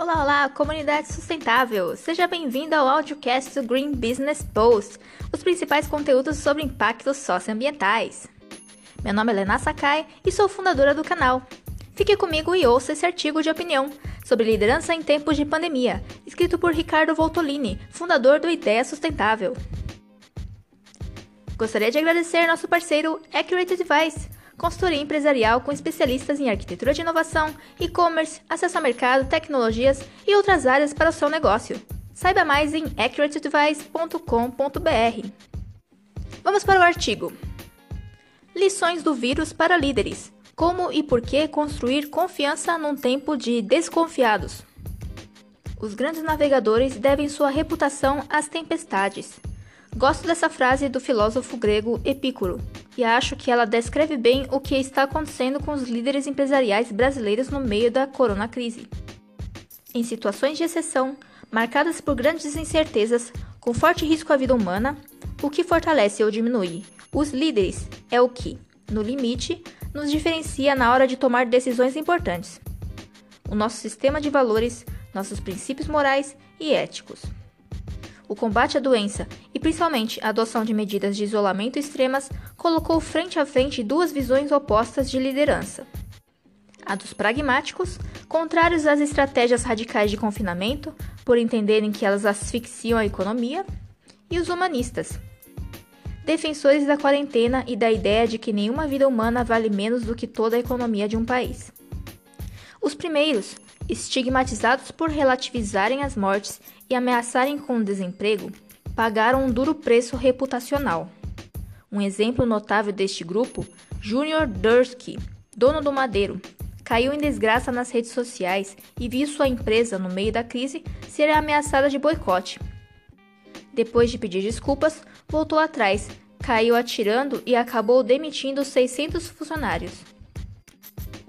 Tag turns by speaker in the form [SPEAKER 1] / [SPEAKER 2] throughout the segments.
[SPEAKER 1] Olá, olá, comunidade sustentável! Seja bem-vindo ao audiocast do Green Business Post, os principais conteúdos sobre impactos socioambientais. Meu nome é Lena Sakai e sou fundadora do canal. Fique comigo e ouça esse artigo de opinião sobre liderança em tempos de pandemia, escrito por Ricardo Voltolini, fundador do Ideia Sustentável. Gostaria de agradecer nosso parceiro Accurate Device consultoria empresarial com especialistas em arquitetura de inovação, e-commerce, acesso a mercado, tecnologias e outras áreas para o seu negócio. Saiba mais em accuratedevice.com.br. Vamos para o artigo. Lições do vírus para líderes. Como e por que construir confiança num tempo de desconfiados? Os grandes navegadores devem sua reputação às tempestades. Gosto dessa frase do filósofo grego Epicuro, e acho que ela descreve bem o que está acontecendo com os líderes empresariais brasileiros no meio da corona crise. Em situações de exceção, marcadas por grandes incertezas, com forte risco à vida humana, o que fortalece ou diminui os líderes é o que, no limite, nos diferencia na hora de tomar decisões importantes. O nosso sistema de valores, nossos princípios morais e éticos o combate à doença e principalmente a adoção de medidas de isolamento extremas colocou frente a frente duas visões opostas de liderança. A dos pragmáticos, contrários às estratégias radicais de confinamento, por entenderem que elas asfixiam a economia, e os humanistas, defensores da quarentena e da ideia de que nenhuma vida humana vale menos do que toda a economia de um país. Os primeiros, estigmatizados por relativizarem as mortes e ameaçarem com o desemprego, pagaram um duro preço reputacional. Um exemplo notável deste grupo, Junior Dursky, dono do Madeiro, caiu em desgraça nas redes sociais e viu sua empresa, no meio da crise, ser ameaçada de boicote. Depois de pedir desculpas, voltou atrás, caiu atirando e acabou demitindo 600 funcionários.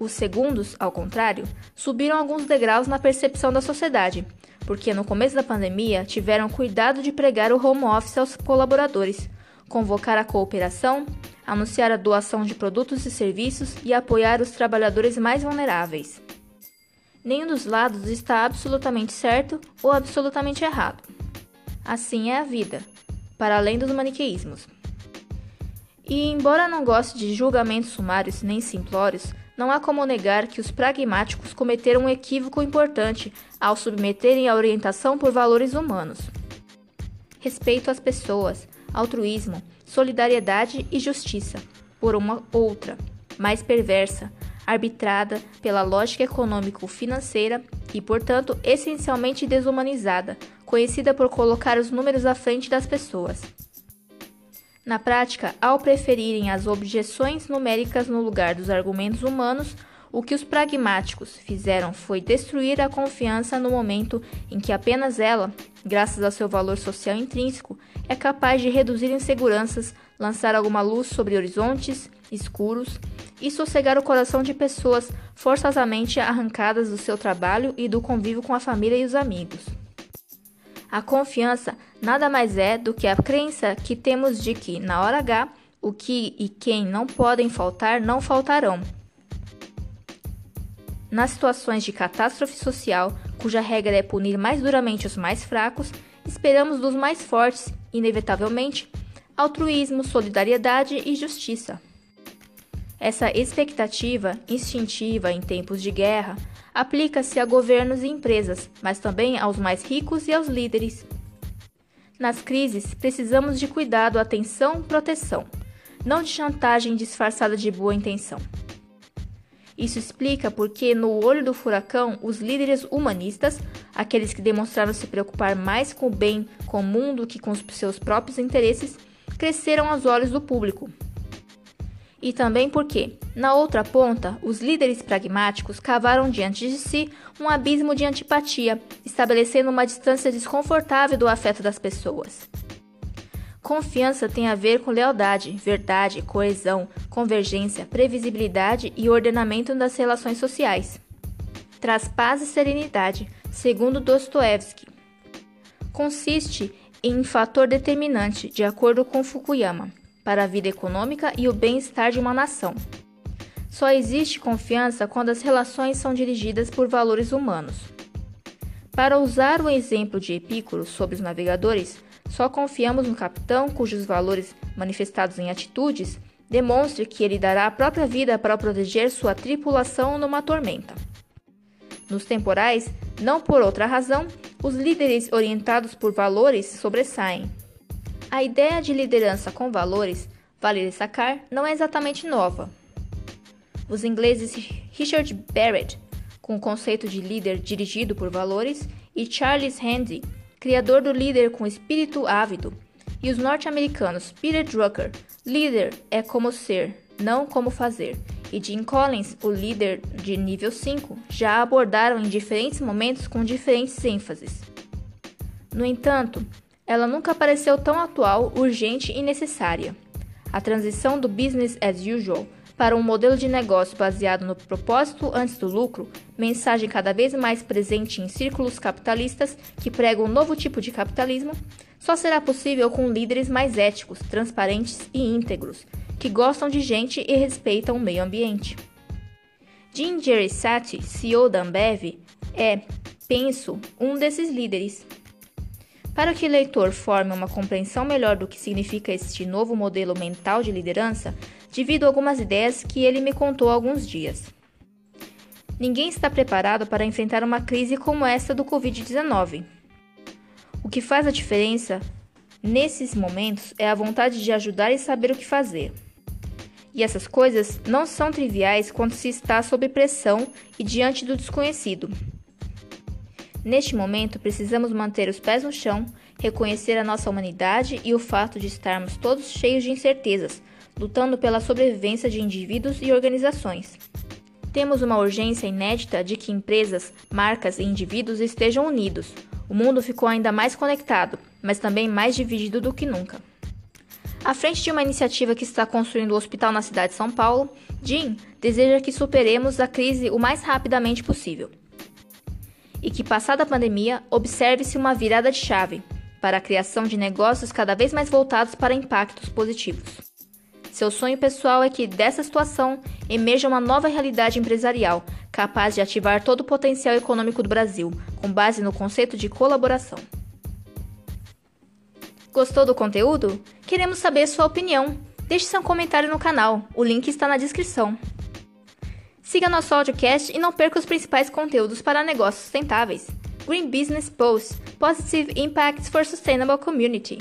[SPEAKER 1] Os segundos, ao contrário, subiram alguns degraus na percepção da sociedade porque no começo da pandemia tiveram cuidado de pregar o home office aos colaboradores, convocar a cooperação, anunciar a doação de produtos e serviços e apoiar os trabalhadores mais vulneráveis. Nenhum dos lados está absolutamente certo ou absolutamente errado. Assim é a vida, para além dos maniqueísmos. E, embora não goste de julgamentos sumários nem simplórios, não há como negar que os pragmáticos cometeram um equívoco importante ao submeterem a orientação por valores humanos. Respeito às pessoas, altruísmo, solidariedade e justiça, por uma outra, mais perversa, arbitrada pela lógica econômico-financeira e, portanto, essencialmente desumanizada, conhecida por colocar os números à frente das pessoas. Na prática, ao preferirem as objeções numéricas no lugar dos argumentos humanos, o que os pragmáticos fizeram foi destruir a confiança no momento em que apenas ela, graças ao seu valor social intrínseco, é capaz de reduzir inseguranças, lançar alguma luz sobre horizontes escuros e sossegar o coração de pessoas forçosamente arrancadas do seu trabalho e do convívio com a família e os amigos. A confiança nada mais é do que a crença que temos de que, na hora H, o que e quem não podem faltar não faltarão. Nas situações de catástrofe social, cuja regra é punir mais duramente os mais fracos, esperamos dos mais fortes, inevitavelmente, altruísmo, solidariedade e justiça. Essa expectativa instintiva em tempos de guerra aplica-se a governos e empresas, mas também aos mais ricos e aos líderes. Nas crises, precisamos de cuidado, atenção, proteção, não de chantagem disfarçada de boa intenção. Isso explica porque, no olho do furacão, os líderes humanistas, aqueles que demonstraram se preocupar mais com o bem comum do que com os seus próprios interesses, cresceram aos olhos do público, e também porque, na outra ponta, os líderes pragmáticos cavaram diante de si um abismo de antipatia, estabelecendo uma distância desconfortável do afeto das pessoas. Confiança tem a ver com lealdade, verdade, coesão, convergência, previsibilidade e ordenamento das relações sociais. Traz paz e serenidade, segundo Dostoevsky. Consiste em um fator determinante, de acordo com Fukuyama para a vida econômica e o bem-estar de uma nação. Só existe confiança quando as relações são dirigidas por valores humanos. Para usar o exemplo de Epicuro sobre os navegadores, só confiamos no capitão cujos valores manifestados em atitudes demonstre que ele dará a própria vida para proteger sua tripulação numa tormenta. Nos temporais, não por outra razão, os líderes orientados por valores sobressaem. A ideia de liderança com valores, vale destacar, não é exatamente nova. Os ingleses Richard Barrett, com o conceito de líder dirigido por valores, e Charles Handy, criador do líder com espírito ávido, e os norte-americanos Peter Drucker, líder é como ser, não como fazer, e Jim Collins, o líder de nível 5, já abordaram em diferentes momentos com diferentes ênfases. No entanto, ela nunca pareceu tão atual, urgente e necessária. A transição do business as usual para um modelo de negócio baseado no propósito antes do lucro, mensagem cada vez mais presente em círculos capitalistas que pregam um novo tipo de capitalismo, só será possível com líderes mais éticos, transparentes e íntegros, que gostam de gente e respeitam o meio ambiente. Jim Gerisati, CEO da Ambev, é, penso, um desses líderes. Para que o leitor forme uma compreensão melhor do que significa este novo modelo mental de liderança, divido algumas ideias que ele me contou há alguns dias. Ninguém está preparado para enfrentar uma crise como esta do Covid-19. O que faz a diferença nesses momentos é a vontade de ajudar e saber o que fazer. E essas coisas não são triviais quando se está sob pressão e diante do desconhecido. Neste momento, precisamos manter os pés no chão, reconhecer a nossa humanidade e o fato de estarmos todos cheios de incertezas, lutando pela sobrevivência de indivíduos e organizações. Temos uma urgência inédita de que empresas, marcas e indivíduos estejam unidos. O mundo ficou ainda mais conectado, mas também mais dividido do que nunca. À frente de uma iniciativa que está construindo o um hospital na cidade de São Paulo, Jim deseja que superemos a crise o mais rapidamente possível. E que, passada a pandemia, observe-se uma virada de chave para a criação de negócios cada vez mais voltados para impactos positivos. Seu sonho pessoal é que dessa situação emerja uma nova realidade empresarial, capaz de ativar todo o potencial econômico do Brasil, com base no conceito de colaboração. Gostou do conteúdo? Queremos saber sua opinião. Deixe seu comentário no canal, o link está na descrição. Siga nosso audiocast e não perca os principais conteúdos para negócios sustentáveis. Green Business Post Positive Impacts for Sustainable Community.